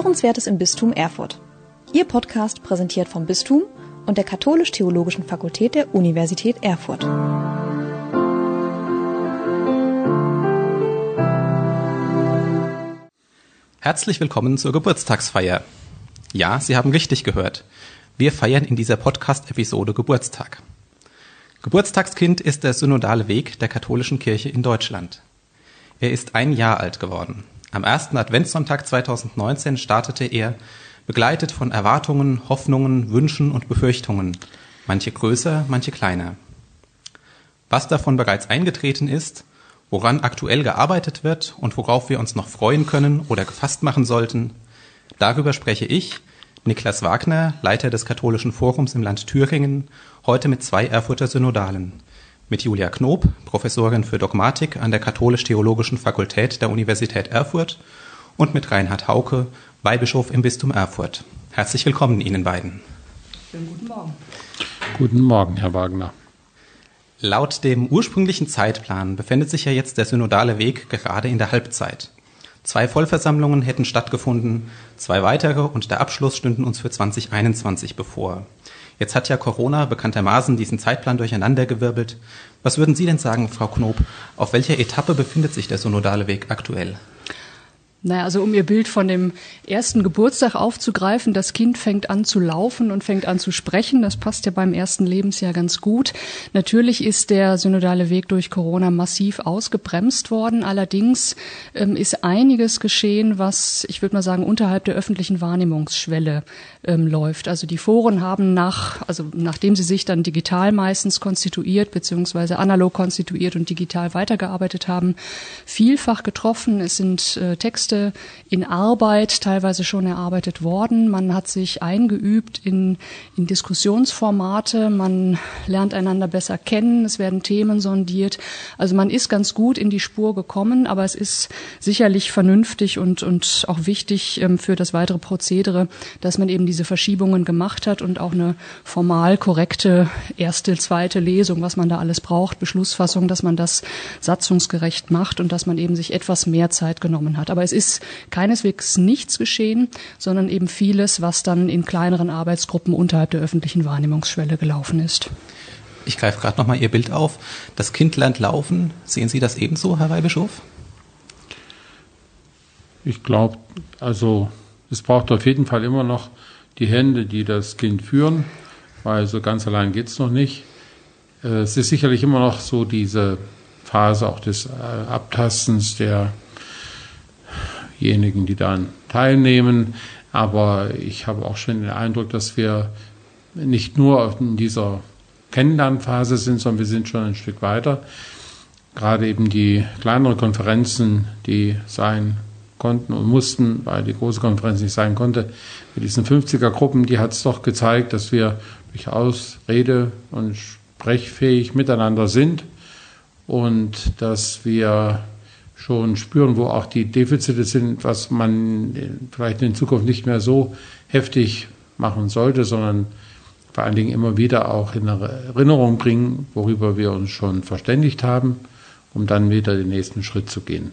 Hörenswertes im Bistum Erfurt. Ihr Podcast präsentiert vom Bistum und der Katholisch-Theologischen Fakultät der Universität Erfurt. Herzlich willkommen zur Geburtstagsfeier. Ja, Sie haben richtig gehört. Wir feiern in dieser Podcast-Episode Geburtstag. Geburtstagskind ist der synodale Weg der katholischen Kirche in Deutschland. Er ist ein Jahr alt geworden. Am ersten Adventssonntag 2019 startete er, begleitet von Erwartungen, Hoffnungen, Wünschen und Befürchtungen, manche größer, manche kleiner. Was davon bereits eingetreten ist, woran aktuell gearbeitet wird und worauf wir uns noch freuen können oder gefasst machen sollten, darüber spreche ich, Niklas Wagner, Leiter des Katholischen Forums im Land Thüringen, heute mit zwei Erfurter Synodalen mit Julia Knob, Professorin für Dogmatik an der Katholisch-Theologischen Fakultät der Universität Erfurt und mit Reinhard Hauke, Weihbischof im Bistum Erfurt. Herzlich willkommen Ihnen beiden. Schönen guten Morgen. Guten Morgen, Herr Wagner. Laut dem ursprünglichen Zeitplan befindet sich ja jetzt der synodale Weg gerade in der Halbzeit. Zwei Vollversammlungen hätten stattgefunden, zwei weitere und der Abschluss stünden uns für 2021 bevor. Jetzt hat ja Corona bekanntermaßen diesen Zeitplan durcheinandergewirbelt. Was würden Sie denn sagen, Frau Knob? Auf welcher Etappe befindet sich der synodale Weg aktuell? Naja, also um Ihr Bild von dem ersten Geburtstag aufzugreifen, das Kind fängt an zu laufen und fängt an zu sprechen. Das passt ja beim ersten Lebensjahr ganz gut. Natürlich ist der synodale Weg durch Corona massiv ausgebremst worden. Allerdings ähm, ist einiges geschehen, was, ich würde mal sagen, unterhalb der öffentlichen Wahrnehmungsschwelle ähm, läuft. Also die Foren haben nach, also nachdem sie sich dann digital meistens konstituiert, beziehungsweise analog konstituiert und digital weitergearbeitet haben, vielfach getroffen. Es sind äh, Texte Texte in Arbeit teilweise schon erarbeitet worden. Man hat sich eingeübt in, in Diskussionsformate. Man lernt einander besser kennen. Es werden Themen sondiert. Also man ist ganz gut in die Spur gekommen, aber es ist sicherlich vernünftig und, und auch wichtig ähm, für das weitere Prozedere, dass man eben diese Verschiebungen gemacht hat und auch eine formal korrekte erste, zweite Lesung, was man da alles braucht, Beschlussfassung, dass man das satzungsgerecht macht und dass man eben sich etwas mehr Zeit genommen hat. Aber es ist ist keineswegs nichts geschehen, sondern eben vieles, was dann in kleineren Arbeitsgruppen unterhalb der öffentlichen Wahrnehmungsschwelle gelaufen ist. Ich greife gerade noch mal Ihr Bild auf. Das Kind lernt laufen. Sehen Sie das ebenso, Herr Weihbischof? Ich glaube, also es braucht auf jeden Fall immer noch die Hände, die das Kind führen, weil so ganz allein geht es noch nicht. Äh, es ist sicherlich immer noch so diese Phase auch des äh, Abtastens der diejenigen, die daran teilnehmen. Aber ich habe auch schon den Eindruck, dass wir nicht nur in dieser Kennenlernphase sind, sondern wir sind schon ein Stück weiter. Gerade eben die kleineren Konferenzen, die sein konnten und mussten, weil die große Konferenz nicht sein konnte, mit diesen 50er-Gruppen, die hat es doch gezeigt, dass wir durchaus rede- und sprechfähig miteinander sind und dass wir schon spüren, wo auch die Defizite sind, was man vielleicht in Zukunft nicht mehr so heftig machen sollte, sondern vor allen Dingen immer wieder auch in Erinnerung bringen, worüber wir uns schon verständigt haben, um dann wieder den nächsten Schritt zu gehen.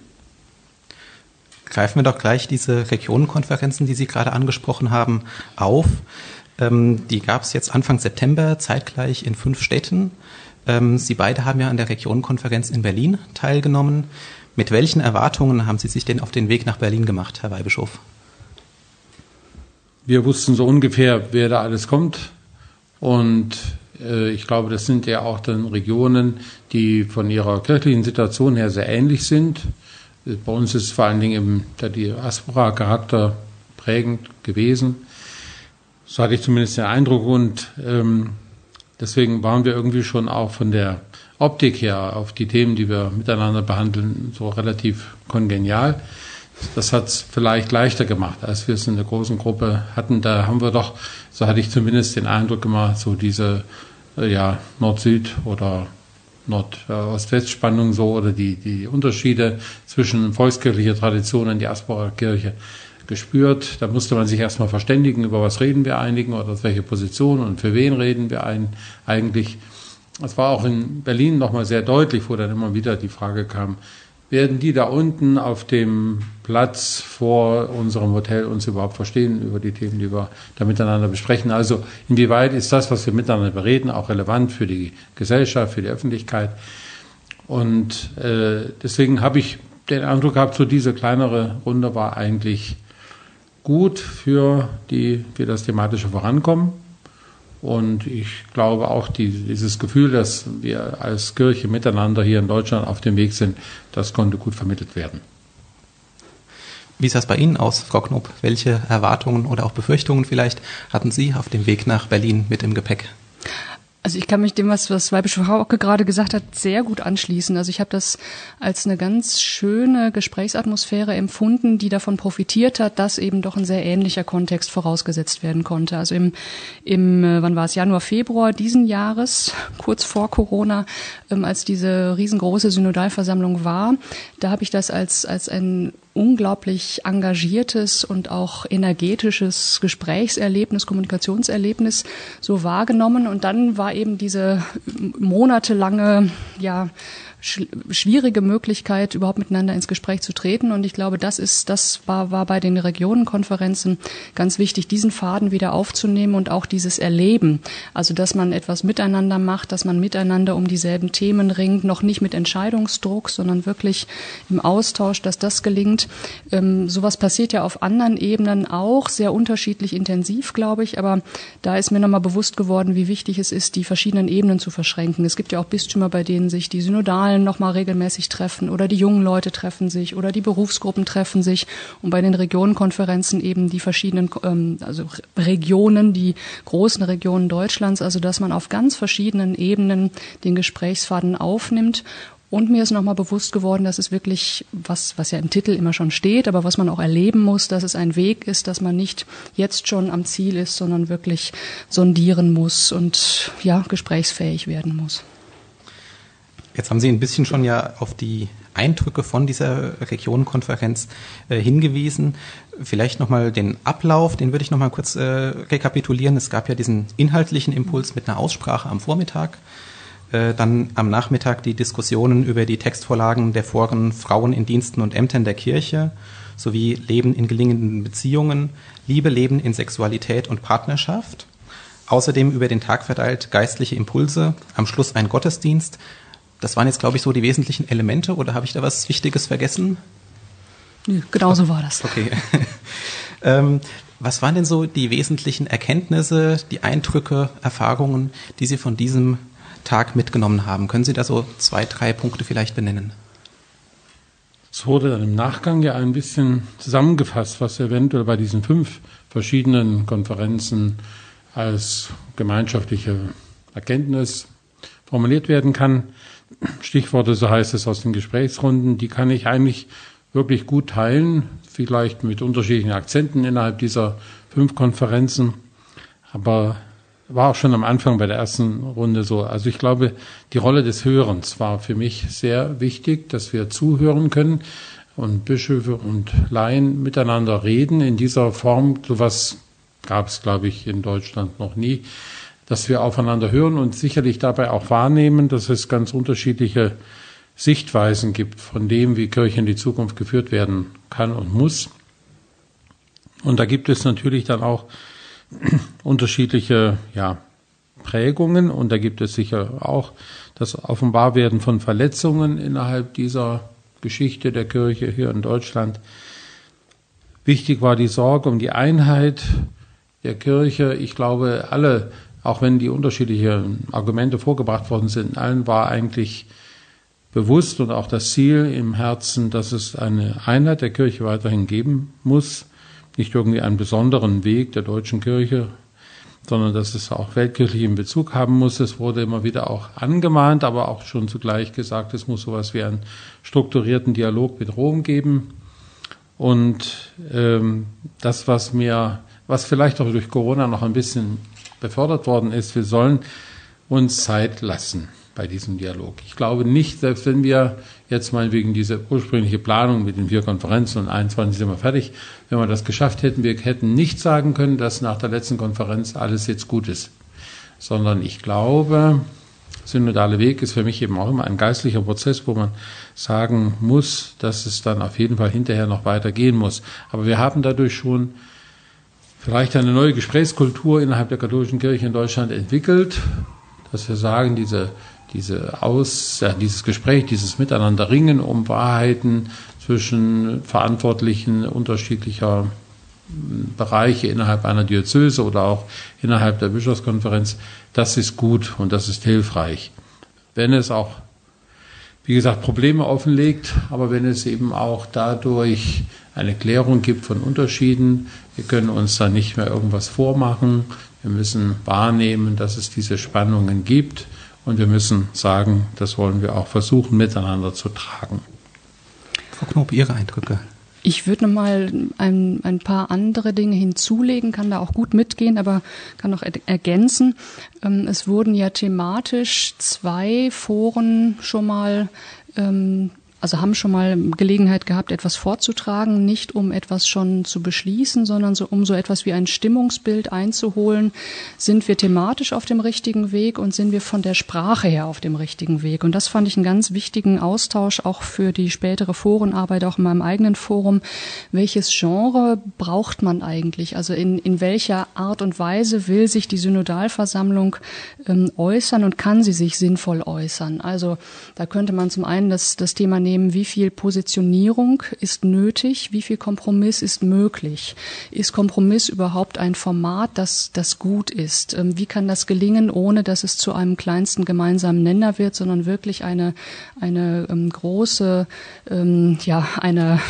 Greifen wir doch gleich diese Regionenkonferenzen, die Sie gerade angesprochen haben, auf. Ähm, die gab es jetzt Anfang September zeitgleich in fünf Städten. Ähm, Sie beide haben ja an der Regionenkonferenz in Berlin teilgenommen. Mit welchen Erwartungen haben Sie sich denn auf den Weg nach Berlin gemacht, Herr Weihbischof? Wir wussten so ungefähr, wer da alles kommt. Und äh, ich glaube, das sind ja auch dann Regionen, die von ihrer kirchlichen Situation her sehr ähnlich sind. Bei uns ist vor allen Dingen der Diaspora-Charakter prägend gewesen. So hatte ich zumindest den Eindruck. Und ähm, deswegen waren wir irgendwie schon auch von der Optik her auf die Themen, die wir miteinander behandeln, so relativ kongenial. Das hat es vielleicht leichter gemacht, als wir es in der großen Gruppe hatten. Da haben wir doch, so hatte ich zumindest den Eindruck gemacht, so diese äh, ja, Nord-Süd oder Nord-Ost-West-Spannung so oder die, die Unterschiede zwischen volkskirchlicher Tradition und Diaspora-Kirche gespürt. Da musste man sich erstmal verständigen, über was reden wir einigen oder aus welcher Position und für wen reden wir ein, eigentlich. Es war auch in Berlin nochmal sehr deutlich, wo dann immer wieder die Frage kam, werden die da unten auf dem Platz vor unserem Hotel uns überhaupt verstehen über die Themen, die wir da miteinander besprechen. Also inwieweit ist das, was wir miteinander bereden, auch relevant für die Gesellschaft, für die Öffentlichkeit. Und äh, deswegen habe ich den Eindruck gehabt, so diese kleinere Runde war eigentlich gut für, die, für das thematische Vorankommen. Und ich glaube auch, die, dieses Gefühl, dass wir als Kirche miteinander hier in Deutschland auf dem Weg sind, das konnte gut vermittelt werden. Wie sah es bei Ihnen aus, Frau Knob? Welche Erwartungen oder auch Befürchtungen vielleicht hatten Sie auf dem Weg nach Berlin mit im Gepäck? Also ich kann mich dem, was, was Weibische Frau auch gerade gesagt hat, sehr gut anschließen. Also ich habe das als eine ganz schöne Gesprächsatmosphäre empfunden, die davon profitiert hat, dass eben doch ein sehr ähnlicher Kontext vorausgesetzt werden konnte. Also im, im äh, wann war es, Januar, Februar diesen Jahres, kurz vor Corona, ähm, als diese riesengroße Synodalversammlung war, da habe ich das als, als ein unglaublich engagiertes und auch energetisches Gesprächserlebnis, Kommunikationserlebnis so wahrgenommen. Und dann war eben diese monatelange, ja, schwierige Möglichkeit, überhaupt miteinander ins Gespräch zu treten. Und ich glaube, das ist, das war, war bei den Regionenkonferenzen ganz wichtig, diesen Faden wieder aufzunehmen und auch dieses Erleben. Also, dass man etwas miteinander macht, dass man miteinander um dieselben Themen ringt, noch nicht mit Entscheidungsdruck, sondern wirklich im Austausch, dass das gelingt. Ähm, sowas passiert ja auf anderen Ebenen auch, sehr unterschiedlich intensiv, glaube ich. Aber da ist mir nochmal bewusst geworden, wie wichtig es ist, die verschiedenen Ebenen zu verschränken. Es gibt ja auch Bistümer, bei denen sich die synodalen Zahlen nochmal regelmäßig treffen oder die jungen Leute treffen sich oder die Berufsgruppen treffen sich und bei den Regionenkonferenzen eben die verschiedenen, ähm, also Regionen, die großen Regionen Deutschlands, also dass man auf ganz verschiedenen Ebenen den Gesprächsfaden aufnimmt und mir ist nochmal bewusst geworden, dass es wirklich, was, was ja im Titel immer schon steht, aber was man auch erleben muss, dass es ein Weg ist, dass man nicht jetzt schon am Ziel ist, sondern wirklich sondieren muss und ja, gesprächsfähig werden muss. Jetzt haben Sie ein bisschen schon ja auf die Eindrücke von dieser Regionenkonferenz äh, hingewiesen. Vielleicht nochmal den Ablauf, den würde ich nochmal kurz äh, rekapitulieren. Es gab ja diesen inhaltlichen Impuls mit einer Aussprache am Vormittag. Äh, dann am Nachmittag die Diskussionen über die Textvorlagen der Foren Frauen in Diensten und Ämtern der Kirche sowie Leben in gelingenden Beziehungen, Liebe, Leben in Sexualität und Partnerschaft. Außerdem über den Tag verteilt geistliche Impulse, am Schluss ein Gottesdienst das waren jetzt, glaube ich, so die wesentlichen Elemente oder habe ich da was Wichtiges vergessen? Nö, genau so war das. Okay. ähm, was waren denn so die wesentlichen Erkenntnisse, die Eindrücke, Erfahrungen, die Sie von diesem Tag mitgenommen haben? Können Sie da so zwei, drei Punkte vielleicht benennen? Es wurde dann im Nachgang ja ein bisschen zusammengefasst, was eventuell bei diesen fünf verschiedenen Konferenzen als gemeinschaftliche Erkenntnis formuliert werden kann. Stichworte, so heißt es aus den Gesprächsrunden, die kann ich eigentlich wirklich gut teilen, vielleicht mit unterschiedlichen Akzenten innerhalb dieser fünf Konferenzen. Aber war auch schon am Anfang bei der ersten Runde so. Also ich glaube, die Rolle des Hörens war für mich sehr wichtig, dass wir zuhören können und Bischöfe und Laien miteinander reden. In dieser Form, sowas gab es, glaube ich, in Deutschland noch nie dass wir aufeinander hören und sicherlich dabei auch wahrnehmen, dass es ganz unterschiedliche Sichtweisen gibt von dem, wie Kirche in die Zukunft geführt werden kann und muss. Und da gibt es natürlich dann auch unterschiedliche ja, Prägungen und da gibt es sicher auch das Offenbarwerden von Verletzungen innerhalb dieser Geschichte der Kirche hier in Deutschland. Wichtig war die Sorge um die Einheit der Kirche. Ich glaube, alle auch wenn die unterschiedlichen Argumente vorgebracht worden sind, allen war eigentlich bewusst und auch das Ziel im Herzen, dass es eine Einheit der Kirche weiterhin geben muss, nicht irgendwie einen besonderen Weg der deutschen Kirche, sondern dass es auch weltkirchlichen Bezug haben muss. Es wurde immer wieder auch angemahnt, aber auch schon zugleich gesagt, es muss sowas wie einen strukturierten Dialog mit Rom geben. Und ähm, das, was mir, was vielleicht auch durch Corona noch ein bisschen befördert worden ist, wir sollen uns Zeit lassen bei diesem Dialog. Ich glaube nicht, selbst wenn wir jetzt mal wegen dieser ursprüngliche Planung mit den vier Konferenzen und 21 sind wir fertig, wenn wir das geschafft hätten, wir hätten nicht sagen können, dass nach der letzten Konferenz alles jetzt gut ist, sondern ich glaube, synodale Weg ist für mich eben auch immer ein geistlicher Prozess, wo man sagen muss, dass es dann auf jeden Fall hinterher noch weitergehen muss. Aber wir haben dadurch schon vielleicht eine neue Gesprächskultur innerhalb der katholischen Kirche in Deutschland entwickelt, dass wir sagen, diese, diese Aus, ja, dieses Gespräch, dieses Miteinander ringen um Wahrheiten zwischen Verantwortlichen unterschiedlicher Bereiche innerhalb einer Diözese oder auch innerhalb der Bischofskonferenz, das ist gut und das ist hilfreich. Wenn es auch, wie gesagt, Probleme offenlegt, aber wenn es eben auch dadurch eine Klärung gibt von Unterschieden, wir können uns da nicht mehr irgendwas vormachen, wir müssen wahrnehmen, dass es diese Spannungen gibt und wir müssen sagen, das wollen wir auch versuchen miteinander zu tragen. Frau Knob, Ihre Eindrücke? Ich würde noch mal ein, ein paar andere Dinge hinzulegen, kann da auch gut mitgehen, aber kann noch ergänzen. Ähm, es wurden ja thematisch zwei Foren schon mal ähm, also haben schon mal Gelegenheit gehabt, etwas vorzutragen, nicht um etwas schon zu beschließen, sondern so, um so etwas wie ein Stimmungsbild einzuholen. Sind wir thematisch auf dem richtigen Weg und sind wir von der Sprache her auf dem richtigen Weg? Und das fand ich einen ganz wichtigen Austausch auch für die spätere Forenarbeit, auch in meinem eigenen Forum. Welches Genre braucht man eigentlich? Also in, in welcher Art und Weise will sich die Synodalversammlung ähm, äußern und kann sie sich sinnvoll äußern? Also da könnte man zum einen das, das Thema nehmen, wie viel Positionierung ist nötig, wie viel Kompromiss ist möglich. Ist Kompromiss überhaupt ein Format, das, das gut ist? Ähm, wie kann das gelingen, ohne dass es zu einem kleinsten gemeinsamen Nenner wird, sondern wirklich eine, eine ähm, große, ähm, ja, eine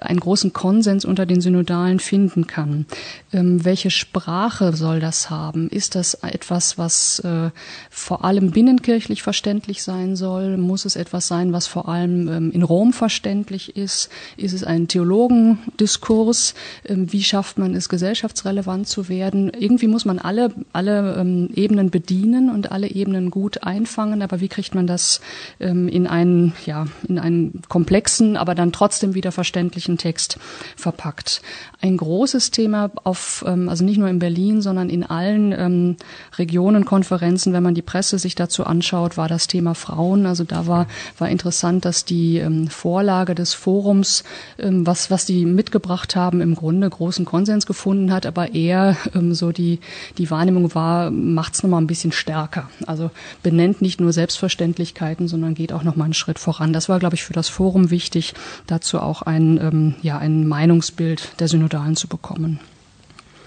einen großen Konsens unter den Synodalen finden kann. Ähm, welche Sprache soll das haben? Ist das etwas, was äh, vor allem binnenkirchlich verständlich sein soll? Muss es etwas sein, was vor allem ähm, in Rom verständlich ist? Ist es ein Theologendiskurs? Ähm, wie schafft man es, gesellschaftsrelevant zu werden? Irgendwie muss man alle, alle ähm, Ebenen bedienen und alle Ebenen gut einfangen, aber wie kriegt man das ähm, in einen, ja, in einen komplexen, aber dann trotzdem wieder verständlichen Text verpackt. Ein großes Thema auf, ähm, also nicht nur in Berlin, sondern in allen ähm, Regionen, Konferenzen, wenn man die Presse sich dazu anschaut, war das Thema Frauen. Also da war, war interessant, dass die ähm, Vorlage des Forums, was, was die mitgebracht haben, im Grunde großen Konsens gefunden hat, aber eher so die, die Wahrnehmung war, macht es nochmal ein bisschen stärker. Also benennt nicht nur Selbstverständlichkeiten, sondern geht auch nochmal einen Schritt voran. Das war, glaube ich, für das Forum wichtig, dazu auch ein ähm, ja, ein Meinungsbild der Synodalen zu bekommen.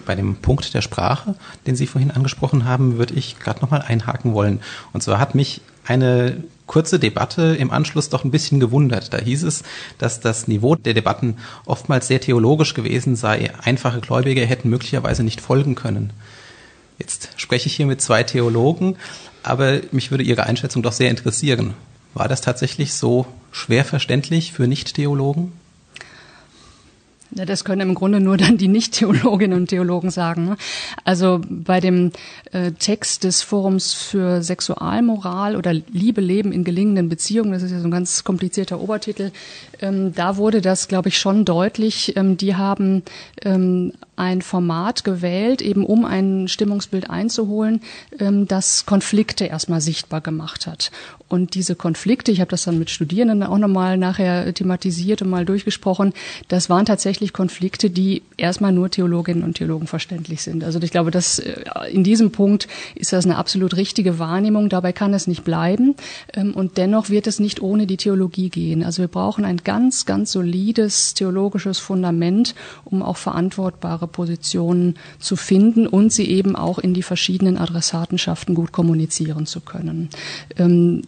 Bei dem Punkt der Sprache, den Sie vorhin angesprochen haben, würde ich gerade nochmal einhaken wollen. Und zwar hat mich eine kurze Debatte im Anschluss doch ein bisschen gewundert. Da hieß es, dass das Niveau der Debatten oftmals sehr theologisch gewesen sei. Einfache Gläubige hätten möglicherweise nicht folgen können. Jetzt spreche ich hier mit zwei Theologen, aber mich würde Ihre Einschätzung doch sehr interessieren. War das tatsächlich so schwer verständlich für Nicht-Theologen? Das können im Grunde nur dann die Nicht-Theologinnen und Theologen sagen. Ne? Also bei dem äh, Text des Forums für Sexualmoral oder Liebe, Leben in gelingenden Beziehungen, das ist ja so ein ganz komplizierter Obertitel, ähm, da wurde das, glaube ich, schon deutlich. Ähm, die haben ähm, ein Format gewählt, eben um ein Stimmungsbild einzuholen, ähm, das Konflikte erstmal sichtbar gemacht hat. Und diese Konflikte, ich habe das dann mit Studierenden auch nochmal nachher thematisiert und mal durchgesprochen, das waren tatsächlich Konflikte, die erstmal nur Theologinnen und Theologen verständlich sind. Also ich glaube, dass äh, in diesem Punkt ist das eine absolut richtige Wahrnehmung. Dabei kann es nicht bleiben. Ähm, und dennoch wird es nicht ohne die Theologie gehen. Also wir brauchen ein ganz, ganz solides theologisches Fundament, um auch verantwortbare Positionen zu finden und sie eben auch in die verschiedenen Adressatenschaften gut kommunizieren zu können. Ähm,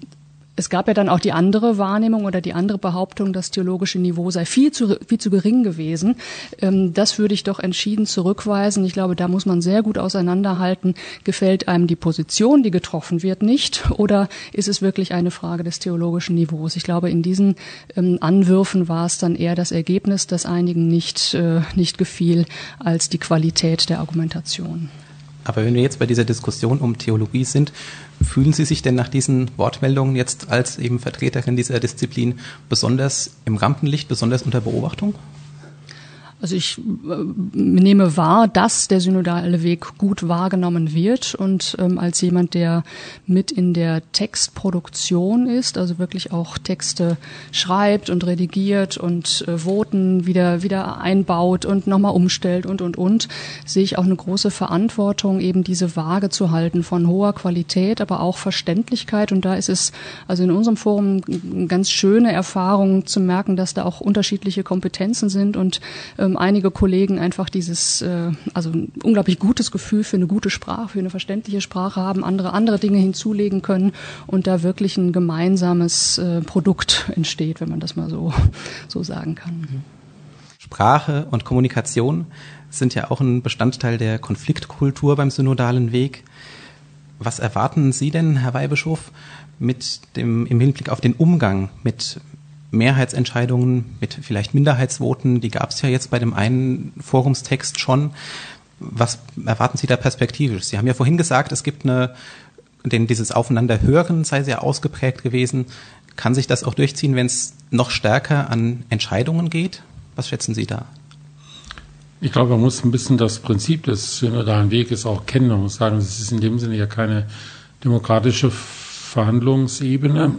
es gab ja dann auch die andere Wahrnehmung oder die andere Behauptung, das theologische Niveau sei viel zu, viel zu gering gewesen. Ähm, das würde ich doch entschieden zurückweisen. Ich glaube, da muss man sehr gut auseinanderhalten. Gefällt einem die Position, die getroffen wird, nicht? Oder ist es wirklich eine Frage des theologischen Niveaus? Ich glaube, in diesen ähm, Anwürfen war es dann eher das Ergebnis, das einigen nicht, äh, nicht gefiel, als die Qualität der Argumentation. Aber wenn wir jetzt bei dieser Diskussion um Theologie sind, fühlen Sie sich denn nach diesen Wortmeldungen jetzt als eben Vertreterin dieser Disziplin besonders im Rampenlicht, besonders unter Beobachtung? Also ich äh, nehme wahr, dass der synodale Weg gut wahrgenommen wird und ähm, als jemand, der mit in der Textproduktion ist, also wirklich auch Texte schreibt und redigiert und äh, Voten wieder wieder einbaut und nochmal umstellt und und und, sehe ich auch eine große Verantwortung, eben diese Waage zu halten von hoher Qualität, aber auch Verständlichkeit. Und da ist es also in unserem Forum eine ganz schöne Erfahrung zu merken, dass da auch unterschiedliche Kompetenzen sind und ähm, einige Kollegen einfach dieses, äh, also ein unglaublich gutes Gefühl für eine gute Sprache, für eine verständliche Sprache haben, andere andere Dinge hinzulegen können und da wirklich ein gemeinsames äh, Produkt entsteht, wenn man das mal so, so sagen kann. Sprache und Kommunikation sind ja auch ein Bestandteil der Konfliktkultur beim synodalen Weg. Was erwarten Sie denn, Herr Weihbischof, mit dem, im Hinblick auf den Umgang mit Mehrheitsentscheidungen, mit vielleicht Minderheitsvoten, die gab es ja jetzt bei dem einen Forumstext schon. Was erwarten Sie da perspektivisch? Sie haben ja vorhin gesagt, es gibt eine, denn dieses Aufeinanderhören sei sehr ausgeprägt gewesen. Kann sich das auch durchziehen, wenn es noch stärker an Entscheidungen geht? Was schätzen Sie da? Ich glaube, man muss ein bisschen das Prinzip des synodalen Weges auch kennen. Man muss sagen, es ist in dem Sinne ja keine demokratische Verhandlungsebene.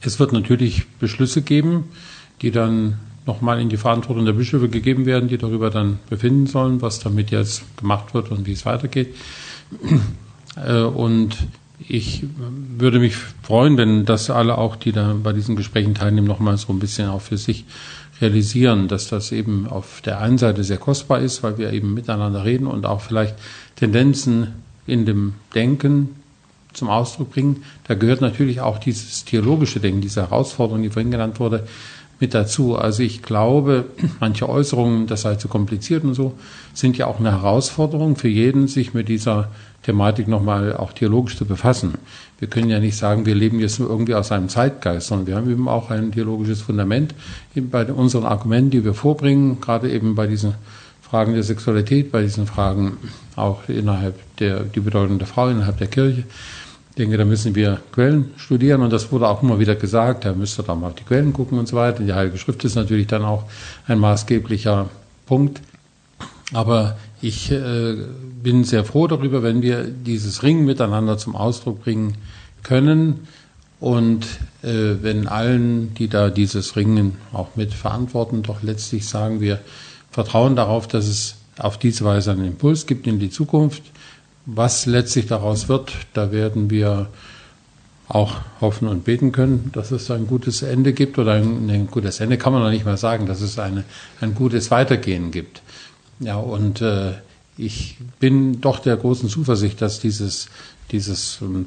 Es wird natürlich Beschlüsse geben, die dann nochmal in die Verantwortung der Bischöfe gegeben werden, die darüber dann befinden sollen, was damit jetzt gemacht wird und wie es weitergeht. Äh, und ich würde mich freuen, wenn das alle auch, die da bei diesen Gesprächen teilnehmen, nochmal so ein bisschen auch für sich realisieren, dass das eben auf der einen Seite sehr kostbar ist, weil wir eben miteinander reden und auch vielleicht Tendenzen in dem Denken zum Ausdruck bringen. Da gehört natürlich auch dieses theologische Denken, diese Herausforderung, die vorhin genannt wurde, mit dazu. Also ich glaube, manche Äußerungen, das sei zu kompliziert und so, sind ja auch eine Herausforderung für jeden, sich mit dieser Thematik nochmal auch theologisch zu befassen. Wir können ja nicht sagen, wir leben jetzt nur irgendwie aus einem Zeitgeist, sondern wir haben eben auch ein theologisches Fundament bei unseren Argumenten, die wir vorbringen, gerade eben bei diesen Fragen der Sexualität, bei diesen Fragen auch innerhalb der, die Bedeutung der Frau innerhalb der Kirche. Denke, da müssen wir Quellen studieren und das wurde auch immer wieder gesagt, da müsste da mal auf die Quellen gucken und so weiter. Die Heilige Schrift ist natürlich dann auch ein maßgeblicher Punkt. Aber ich äh, bin sehr froh darüber, wenn wir dieses Ringen miteinander zum Ausdruck bringen können und äh, wenn allen, die da dieses Ringen auch mit verantworten, doch letztlich sagen wir, vertrauen darauf, dass es auf diese Weise einen Impuls gibt in die Zukunft. Was letztlich daraus wird, da werden wir auch hoffen und beten können, dass es ein gutes Ende gibt oder ein, ein gutes Ende kann man noch nicht mal sagen, dass es eine, ein gutes Weitergehen gibt. Ja, und äh, ich bin doch der großen Zuversicht, dass dieses, dieses ähm,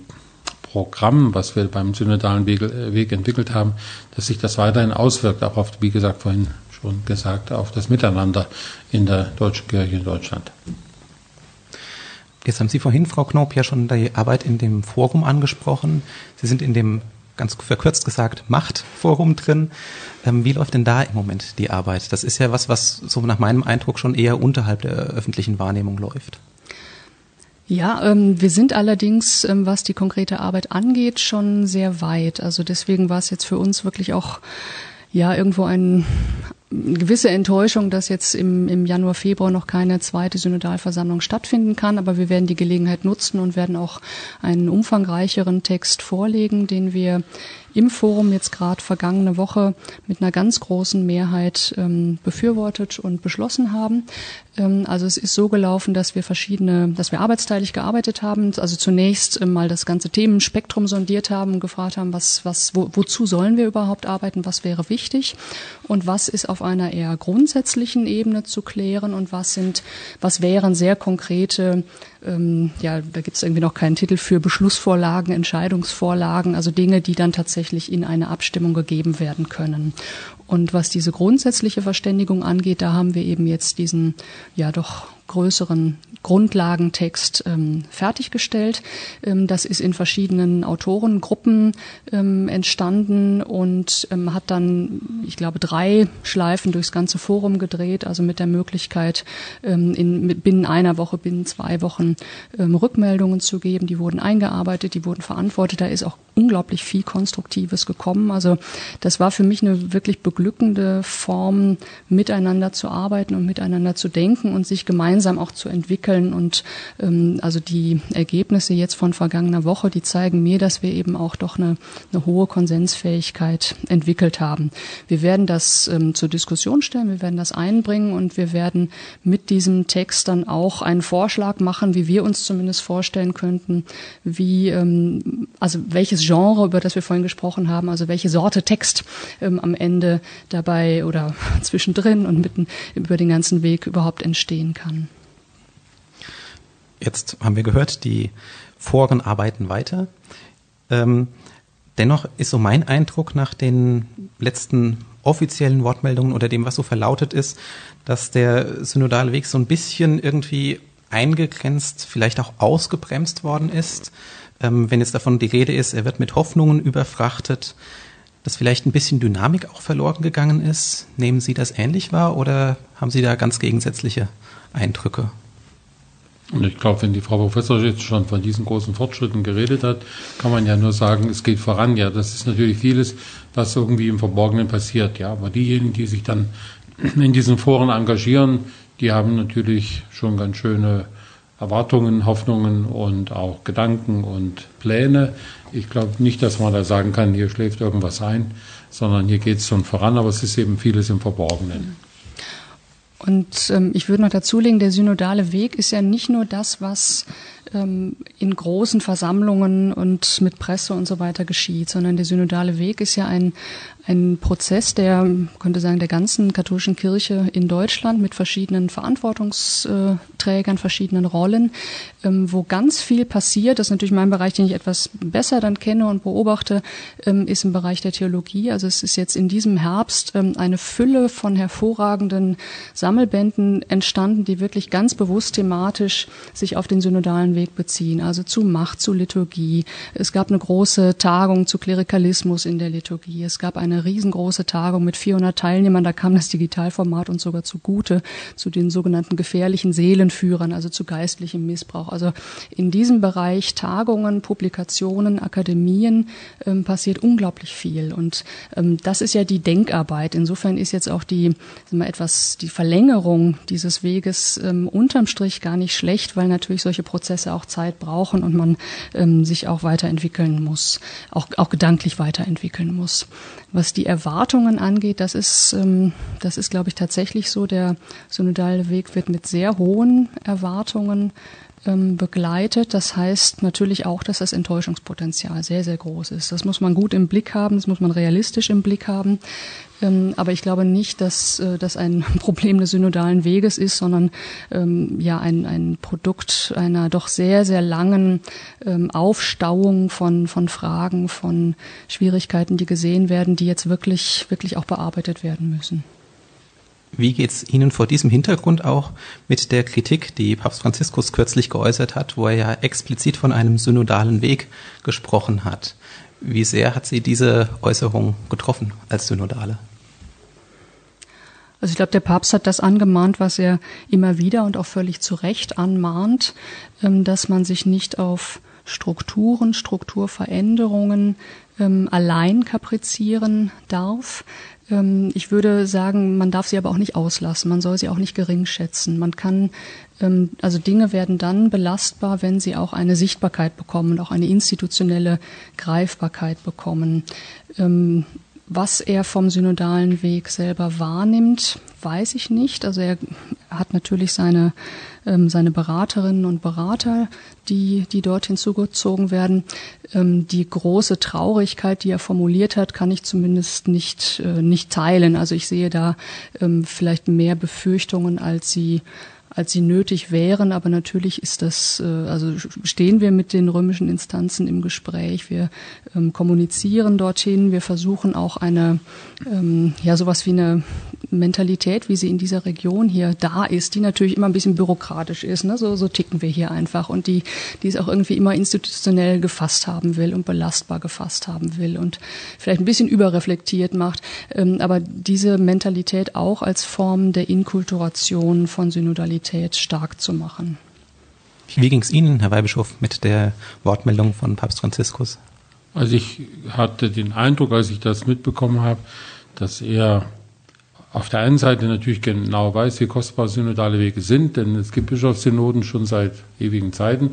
Programm, was wir beim synodalen Weg, äh, Weg entwickelt haben, dass sich das weiterhin auswirkt, auch auf, wie gesagt, vorhin schon gesagt, auf das Miteinander in der deutschen Kirche in Deutschland. Jetzt haben Sie vorhin, Frau Knob, ja schon die Arbeit in dem Forum angesprochen. Sie sind in dem, ganz verkürzt gesagt, Machtforum drin. Ähm, wie läuft denn da im Moment die Arbeit? Das ist ja was, was so nach meinem Eindruck schon eher unterhalb der öffentlichen Wahrnehmung läuft. Ja, ähm, wir sind allerdings, ähm, was die konkrete Arbeit angeht, schon sehr weit. Also deswegen war es jetzt für uns wirklich auch ja irgendwo ein, gewisse Enttäuschung, dass jetzt im, im Januar, Februar noch keine zweite Synodalversammlung stattfinden kann. Aber wir werden die Gelegenheit nutzen und werden auch einen umfangreicheren Text vorlegen, den wir im Forum jetzt gerade vergangene Woche mit einer ganz großen Mehrheit ähm, befürwortet und beschlossen haben. Ähm, also es ist so gelaufen, dass wir verschiedene, dass wir arbeitsteilig gearbeitet haben. Also zunächst ähm, mal das ganze Themenspektrum sondiert haben gefragt haben, was, was, wo, wozu sollen wir überhaupt arbeiten, was wäre wichtig und was ist auf einer eher grundsätzlichen Ebene zu klären und was sind, was wären sehr konkrete ähm, ja, da gibt es irgendwie noch keinen Titel für Beschlussvorlagen, Entscheidungsvorlagen, also Dinge, die dann tatsächlich in eine Abstimmung gegeben werden können. Und was diese grundsätzliche Verständigung angeht, da haben wir eben jetzt diesen ja doch größeren Grundlagentext ähm, fertiggestellt. Ähm, das ist in verschiedenen Autorengruppen ähm, entstanden und ähm, hat dann, ich glaube, drei Schleifen durchs ganze Forum gedreht, also mit der Möglichkeit, ähm, in, mit binnen einer Woche, binnen zwei Wochen ähm, Rückmeldungen zu geben. Die wurden eingearbeitet, die wurden verantwortet. Da ist auch unglaublich viel Konstruktives gekommen. Also das war für mich eine wirklich beglückende Form, miteinander zu arbeiten und miteinander zu denken und sich gemeinsam auch zu entwickeln. Und ähm, also die Ergebnisse jetzt von vergangener Woche, die zeigen mir, dass wir eben auch doch eine, eine hohe Konsensfähigkeit entwickelt haben. Wir werden das ähm, zur Diskussion stellen, wir werden das einbringen und wir werden mit diesem Text dann auch einen Vorschlag machen, wie wir uns zumindest vorstellen könnten, wie ähm, also welches Genre, über das wir vorhin gesprochen haben, also welche Sorte Text ähm, am Ende dabei oder zwischendrin und mitten über den ganzen Weg überhaupt entstehen kann. Jetzt haben wir gehört, die Foren arbeiten weiter. Ähm, dennoch ist so mein Eindruck nach den letzten offiziellen Wortmeldungen oder dem, was so verlautet ist, dass der synodale Weg so ein bisschen irgendwie eingegrenzt, vielleicht auch ausgebremst worden ist. Ähm, wenn jetzt davon die Rede ist, er wird mit Hoffnungen überfrachtet, dass vielleicht ein bisschen Dynamik auch verloren gegangen ist. Nehmen Sie das ähnlich wahr oder haben Sie da ganz gegensätzliche Eindrücke? Und ich glaube, wenn die Frau Professor jetzt schon von diesen großen Fortschritten geredet hat, kann man ja nur sagen, es geht voran. Ja, das ist natürlich vieles, was irgendwie im Verborgenen passiert. Ja, aber diejenigen, die sich dann in diesen Foren engagieren, die haben natürlich schon ganz schöne Erwartungen, Hoffnungen und auch Gedanken und Pläne. Ich glaube nicht, dass man da sagen kann, hier schläft irgendwas ein, sondern hier geht es schon voran, aber es ist eben vieles im Verborgenen. Und ähm, ich würde noch dazulegen, der synodale Weg ist ja nicht nur das, was ähm, in großen Versammlungen und mit Presse und so weiter geschieht, sondern der synodale Weg ist ja ein, ein Prozess der, könnte sagen, der ganzen katholischen Kirche in Deutschland mit verschiedenen Verantwortungsträgern, verschiedenen Rollen, ähm, wo ganz viel passiert. Das ist natürlich mein Bereich, den ich etwas besser dann kenne und beobachte, ähm, ist im Bereich der Theologie. Also es ist jetzt in diesem Herbst ähm, eine Fülle von hervorragenden Sammelbänden entstanden, die wirklich ganz bewusst thematisch sich auf den synodalen Weg beziehen, also zu Macht, zu Liturgie. Es gab eine große Tagung zu Klerikalismus in der Liturgie. Es gab eine riesengroße Tagung mit 400 Teilnehmern. Da kam das Digitalformat uns sogar zugute, zu den sogenannten gefährlichen Seelenführern, also zu geistlichem Missbrauch. Also in diesem Bereich Tagungen, Publikationen, Akademien ähm, passiert unglaublich viel. Und ähm, das ist ja die Denkarbeit. Insofern ist jetzt auch die, mal, etwas, die Verlängerung dieses Weges ähm, unterm Strich gar nicht schlecht, weil natürlich solche Prozesse auch Zeit brauchen und man ähm, sich auch weiterentwickeln muss, auch, auch gedanklich weiterentwickeln muss. Was die Erwartungen angeht, das ist, ähm, das ist, glaube ich, tatsächlich so. Der synodale Weg wird mit sehr hohen Erwartungen ähm, begleitet. Das heißt natürlich auch, dass das Enttäuschungspotenzial sehr, sehr groß ist. Das muss man gut im Blick haben, das muss man realistisch im Blick haben. Ähm, aber ich glaube nicht, dass äh, das ein Problem des synodalen Weges ist, sondern ähm, ja ein, ein Produkt einer doch sehr, sehr langen ähm, Aufstauung von, von Fragen, von Schwierigkeiten, die gesehen werden, die jetzt wirklich, wirklich auch bearbeitet werden müssen. Wie geht es Ihnen vor diesem Hintergrund auch mit der Kritik, die Papst Franziskus kürzlich geäußert hat, wo er ja explizit von einem synodalen Weg gesprochen hat? Wie sehr hat Sie diese Äußerung getroffen als Synodale? Also ich glaube, der Papst hat das angemahnt, was er immer wieder und auch völlig zu Recht anmahnt, ähm, dass man sich nicht auf Strukturen, Strukturveränderungen ähm, allein kaprizieren darf, ähm, ich würde sagen, man darf sie aber auch nicht auslassen, man soll sie auch nicht gering schätzen. Man kann, also Dinge werden dann belastbar, wenn sie auch eine Sichtbarkeit bekommen und auch eine institutionelle Greifbarkeit bekommen. Was er vom synodalen Weg selber wahrnimmt, weiß ich nicht. Also er hat natürlich seine, ähm, seine Beraterinnen und Berater, die, die dort hinzugezogen werden. Ähm, die große Traurigkeit, die er formuliert hat, kann ich zumindest nicht, äh, nicht teilen. Also ich sehe da ähm, vielleicht mehr Befürchtungen, als sie als sie nötig wären. Aber natürlich ist das, äh, also stehen wir mit den römischen Instanzen im Gespräch. Wir ähm, kommunizieren dorthin. Wir versuchen auch eine, ähm, ja, sowas wie eine Mentalität, wie sie in dieser Region hier da ist, die natürlich immer ein bisschen bürokratisch ist. Ne? So, so ticken wir hier einfach und die, die es auch irgendwie immer institutionell gefasst haben will und belastbar gefasst haben will und vielleicht ein bisschen überreflektiert macht. Ähm, aber diese Mentalität auch als Form der Inkulturation von Synodalität stark zu machen. Wie ging es Ihnen, Herr Weihbischof, mit der Wortmeldung von Papst Franziskus? Also ich hatte den Eindruck, als ich das mitbekommen habe, dass er auf der einen Seite natürlich genau weiß, wie kostbar synodale Wege sind, denn es gibt Bischofssynoden schon seit ewigen Zeiten,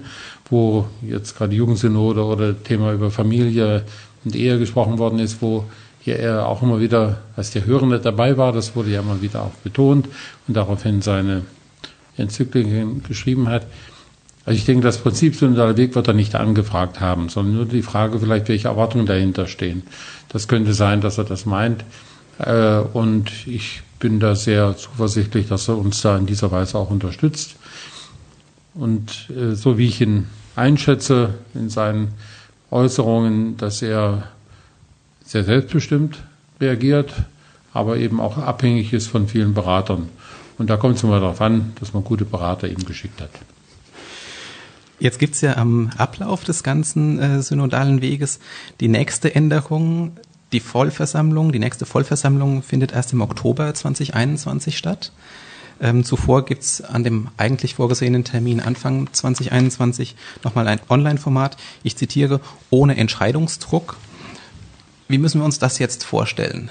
wo jetzt gerade Jugendsynode oder Thema über Familie und Ehe gesprochen worden ist, wo hier er auch immer wieder als der Hörende dabei war, das wurde ja immer wieder auch betont und daraufhin seine Enzykliken geschrieben hat. Also ich denke, das Prinzip synodaler Weg wird er nicht angefragt haben, sondern nur die Frage vielleicht, welche Erwartungen dahinter stehen. Das könnte sein, dass er das meint. Äh, und ich bin da sehr zuversichtlich, dass er uns da in dieser Weise auch unterstützt. Und äh, so wie ich ihn einschätze in seinen Äußerungen, dass er sehr selbstbestimmt reagiert, aber eben auch abhängig ist von vielen Beratern. Und da kommt es immer darauf an, dass man gute Berater ihm geschickt hat. Jetzt gibt's ja am Ablauf des ganzen äh, synodalen Weges die nächste Änderung die Vollversammlung, die nächste Vollversammlung findet erst im Oktober 2021 statt. Ähm, zuvor gibt's an dem eigentlich vorgesehenen Termin Anfang 2021 nochmal ein Online-Format. Ich zitiere, ohne Entscheidungsdruck. Wie müssen wir uns das jetzt vorstellen?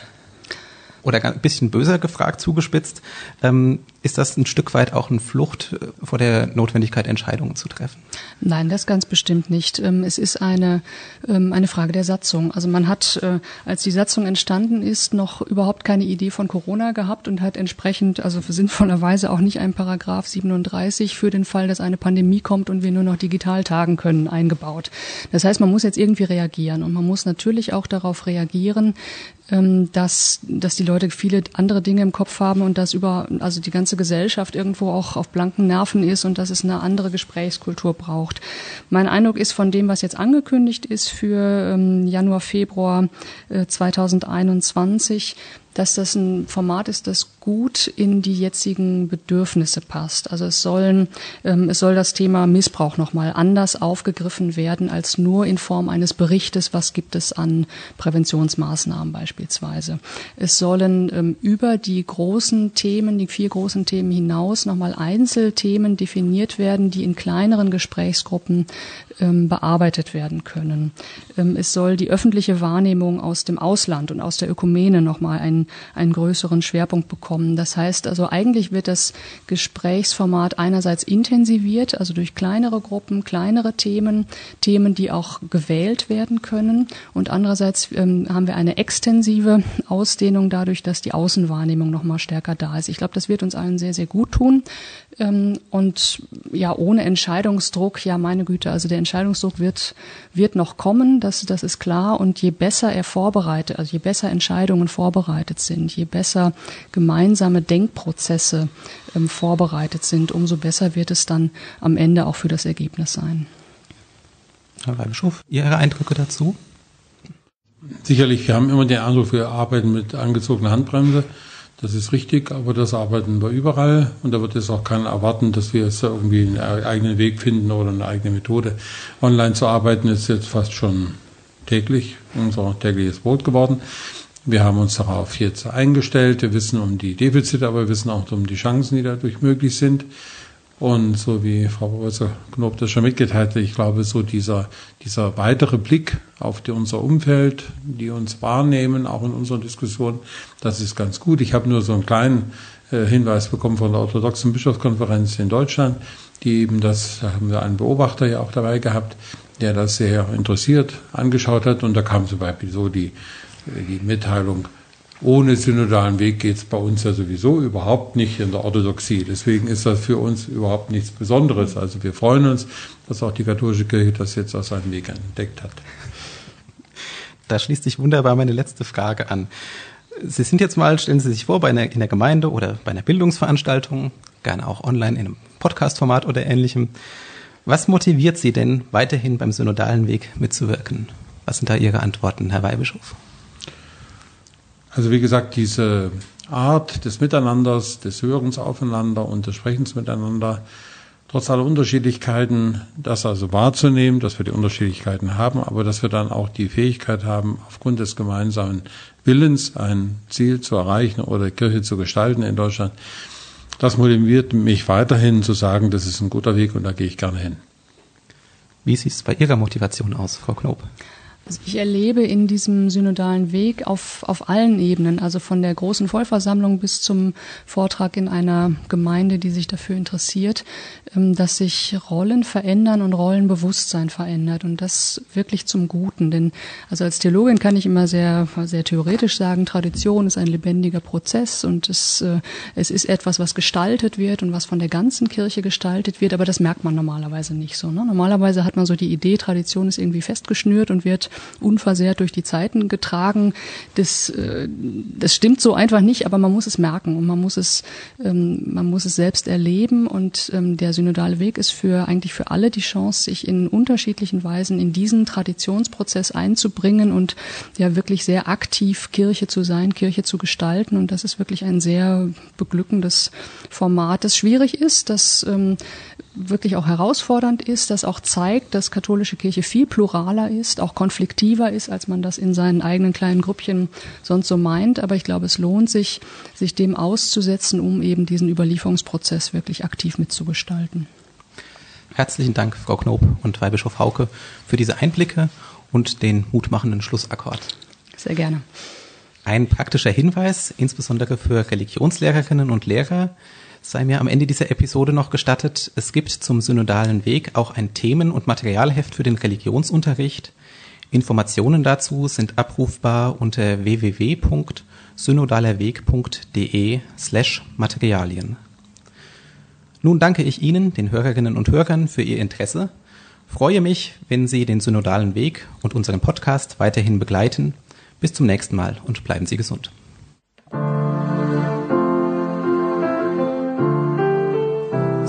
Oder ein bisschen böser gefragt, zugespitzt, ähm, ist das ein Stück weit auch eine Flucht äh, vor der Notwendigkeit, Entscheidungen zu treffen? Nein, das ganz bestimmt nicht. Ähm, es ist eine, ähm, eine Frage der Satzung. Also man hat, äh, als die Satzung entstanden ist, noch überhaupt keine Idee von Corona gehabt und hat entsprechend, also sinnvollerweise auch nicht einen Paragraph 37 für den Fall, dass eine Pandemie kommt und wir nur noch digital tagen können, eingebaut. Das heißt, man muss jetzt irgendwie reagieren und man muss natürlich auch darauf reagieren, ähm, dass, dass die Leute viele andere Dinge im Kopf haben und dass über, also die ganze Gesellschaft irgendwo auch auf blanken Nerven ist und dass es eine andere Gesprächskultur braucht. Mein Eindruck ist von dem, was jetzt angekündigt ist für ähm, Januar, Februar äh, 2021, dass das ein Format ist, das gut in die jetzigen Bedürfnisse passt. Also es sollen, ähm, es soll das Thema Missbrauch nochmal anders aufgegriffen werden als nur in Form eines Berichtes, was gibt es an Präventionsmaßnahmen beispielsweise. Es sollen ähm, über die großen Themen, die vier großen Themen hinaus nochmal Einzelthemen definiert werden, die in kleineren Gesprächsgruppen ähm, bearbeitet werden können. Ähm, es soll die öffentliche Wahrnehmung aus dem Ausland und aus der Ökumene nochmal einen, größeren Schwerpunkt bekommen. Das heißt also, eigentlich wird das Gesprächsformat einerseits intensiviert, also durch kleinere Gruppen, kleinere Themen, Themen, die auch gewählt werden können. Und andererseits ähm, haben wir eine extensive Ausdehnung dadurch, dass die Außenwahrnehmung nochmal stärker da ist. Ich glaube, das wird uns allen sehr, sehr gut tun. Ähm, und ja, ohne Entscheidungsdruck, ja, meine Güte, also der Entscheidungsdruck wird, wird noch kommen, das, das ist klar. Und je besser er vorbereitet, also je besser Entscheidungen vorbereitet sind, je besser gemeinsame Denkprozesse ähm, vorbereitet sind, umso besser wird es dann am Ende auch für das Ergebnis sein. Herr Weibischof, Ihre Eindrücke dazu? Sicherlich, wir haben immer den Eindruck, wir arbeiten mit angezogener Handbremse. Das ist richtig, aber das arbeiten wir überall und da wird es auch keiner erwarten, dass wir jetzt irgendwie einen eigenen Weg finden oder eine eigene Methode. Online zu arbeiten ist jetzt fast schon täglich unser tägliches Brot geworden. Wir haben uns darauf jetzt eingestellt. Wir wissen um die Defizite, aber wir wissen auch um die Chancen, die dadurch möglich sind. Und so wie Frau Professor Knob das schon mitgeteilt hat, ich glaube, so dieser, dieser weitere Blick auf die, unser Umfeld, die uns wahrnehmen, auch in unseren Diskussionen, das ist ganz gut. Ich habe nur so einen kleinen äh, Hinweis bekommen von der orthodoxen Bischofskonferenz in Deutschland, die eben das, da haben wir einen Beobachter ja auch dabei gehabt, der das sehr interessiert angeschaut hat. Und da kam zum Beispiel so die, die Mitteilung, ohne synodalen Weg geht es bei uns ja sowieso überhaupt nicht in der Orthodoxie. Deswegen ist das für uns überhaupt nichts Besonderes. Also wir freuen uns, dass auch die katholische Kirche das jetzt aus seinem Weg entdeckt hat. Da schließt sich wunderbar meine letzte Frage an. Sie sind jetzt mal, stellen Sie sich vor, bei einer, in der Gemeinde oder bei einer Bildungsveranstaltung, gerne auch online in einem Podcast-Format oder ähnlichem. Was motiviert Sie denn, weiterhin beim synodalen Weg mitzuwirken? Was sind da Ihre Antworten, Herr Weihbischof? Also wie gesagt, diese Art des Miteinanders, des Hörens aufeinander und des Sprechens miteinander, trotz aller Unterschiedlichkeiten, das also wahrzunehmen, dass wir die Unterschiedlichkeiten haben, aber dass wir dann auch die Fähigkeit haben, aufgrund des gemeinsamen Willens ein Ziel zu erreichen oder Kirche zu gestalten in Deutschland. Das motiviert mich weiterhin zu sagen, das ist ein guter Weg und da gehe ich gerne hin. Wie sieht es bei Ihrer Motivation aus, Frau Knob? Also ich erlebe in diesem synodalen Weg auf, auf allen Ebenen, also von der großen Vollversammlung bis zum Vortrag in einer Gemeinde, die sich dafür interessiert, ähm, dass sich Rollen verändern und Rollenbewusstsein verändert und das wirklich zum Guten. Denn also als Theologin kann ich immer sehr, sehr theoretisch sagen, Tradition ist ein lebendiger Prozess und es, äh, es ist etwas, was gestaltet wird und was von der ganzen Kirche gestaltet wird, aber das merkt man normalerweise nicht so. Ne? Normalerweise hat man so die Idee, Tradition ist irgendwie festgeschnürt und wird unversehrt durch die Zeiten getragen. Das, äh, das stimmt so einfach nicht, aber man muss es merken und man muss es, ähm, man muss es selbst erleben. Und ähm, der synodale Weg ist für eigentlich für alle die Chance, sich in unterschiedlichen Weisen in diesen Traditionsprozess einzubringen und ja wirklich sehr aktiv Kirche zu sein, Kirche zu gestalten. Und das ist wirklich ein sehr beglückendes Format, das schwierig ist, das ähm, wirklich auch herausfordernd ist, das auch zeigt, dass katholische Kirche viel pluraler ist, auch konfliktiver ist, als man das in seinen eigenen kleinen Grüppchen sonst so meint. Aber ich glaube, es lohnt sich, sich dem auszusetzen, um eben diesen Überlieferungsprozess wirklich aktiv mitzugestalten. Herzlichen Dank, Frau Knob und Weihbischof Hauke, für diese Einblicke und den mutmachenden Schlussakkord. Sehr gerne. Ein praktischer Hinweis, insbesondere für Religionslehrerinnen und Lehrer, sei mir am Ende dieser Episode noch gestattet, es gibt zum synodalen Weg auch ein Themen- und Materialheft für den Religionsunterricht. Informationen dazu sind abrufbar unter www.synodalerweg.de slash Materialien. Nun danke ich Ihnen, den Hörerinnen und Hörern, für Ihr Interesse, freue mich, wenn Sie den synodalen Weg und unseren Podcast weiterhin begleiten. Bis zum nächsten Mal und bleiben Sie gesund.